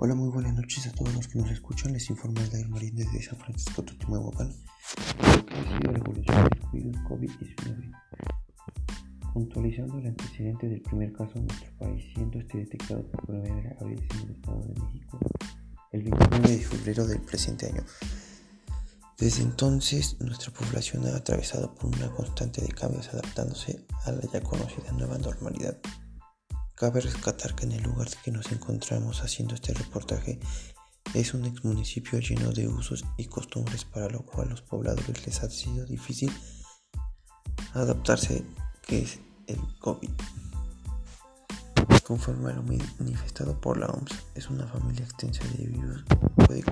Hola, muy buenas noches a todos los que nos escuchan. Les informa Dair Marín desde San Francisco sido la evolución del virus COVID-19. Puntualizando el antecedente del primer caso en nuestro país, siendo este detectado por primera vez en el Estado de México el 29 de febrero del presente año. Desde entonces, nuestra población ha atravesado por una constante de cambios adaptándose a la ya conocida nueva normalidad. Cabe rescatar que en el lugar que nos encontramos haciendo este reportaje es un ex municipio lleno de usos y costumbres para lo cual los pobladores les ha sido difícil adaptarse que es el COVID. Conforme a lo manifestado por la OMS, es una familia extensa de virus que puede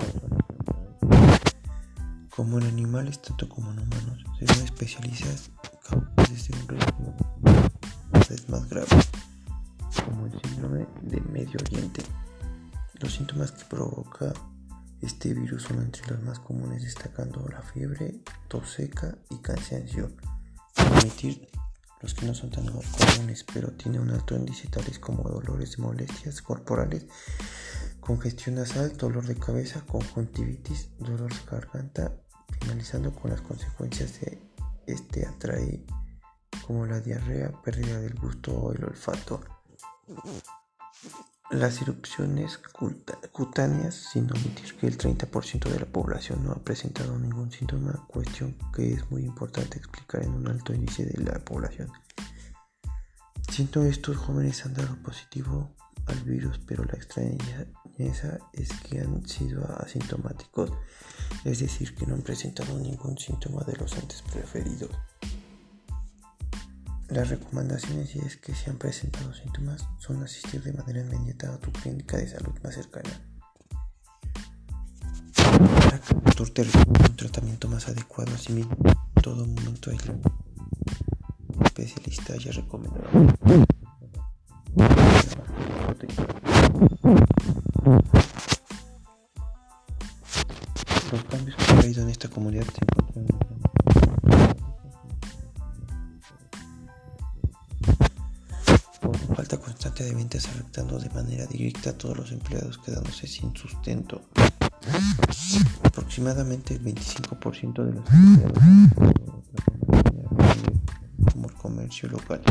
como en animales tanto como en humanos, según especialistas, desde un riesgo más grave síndrome de Medio Oriente. Los síntomas que provoca este virus son entre los más comunes destacando la fiebre, tos seca y cansancio. Admitir los que no son tan comunes pero tienen un alto índice tales como dolores molestias corporales, congestión nasal, dolor de cabeza, conjuntivitis, dolor de garganta, finalizando con las consecuencias de este atrae como la diarrea, pérdida del gusto o el olfato. Las erupciones cutáneas, sin omitir que el 30% de la población no ha presentado ningún síntoma, cuestión que es muy importante explicar en un alto índice de la población. Siento estos jóvenes han dado positivo al virus, pero la extrañeza es que han sido asintomáticos, es decir, que no han presentado ningún síntoma de los antes preferidos. Las recomendaciones, si es que se han presentado síntomas, son asistir de manera inmediata a tu clínica de salud más cercana. Para que el un tratamiento más adecuado a mismo, en todo momento hay un especialista ya recomendado. Los cambios que ha habido en esta comunidad se encuentran falta constante de ventas afectando de manera directa a todos los empleados quedándose sin sustento. Aproximadamente el 25% de los empleados como el comercio local,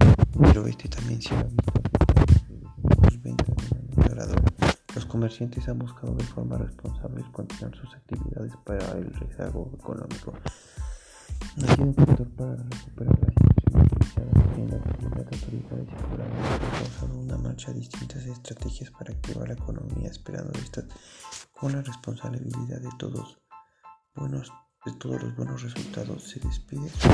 pero este también se ha visto sus ventas Los comerciantes han buscado de forma responsable continuar sus actividades para el rezago económico. No hay un factor para recuperar la situación en la comunidad autoridades y una marcha distintas estrategias para activar la economía, esperando estas con la responsabilidad de todos buenos de todos los buenos resultados se despide su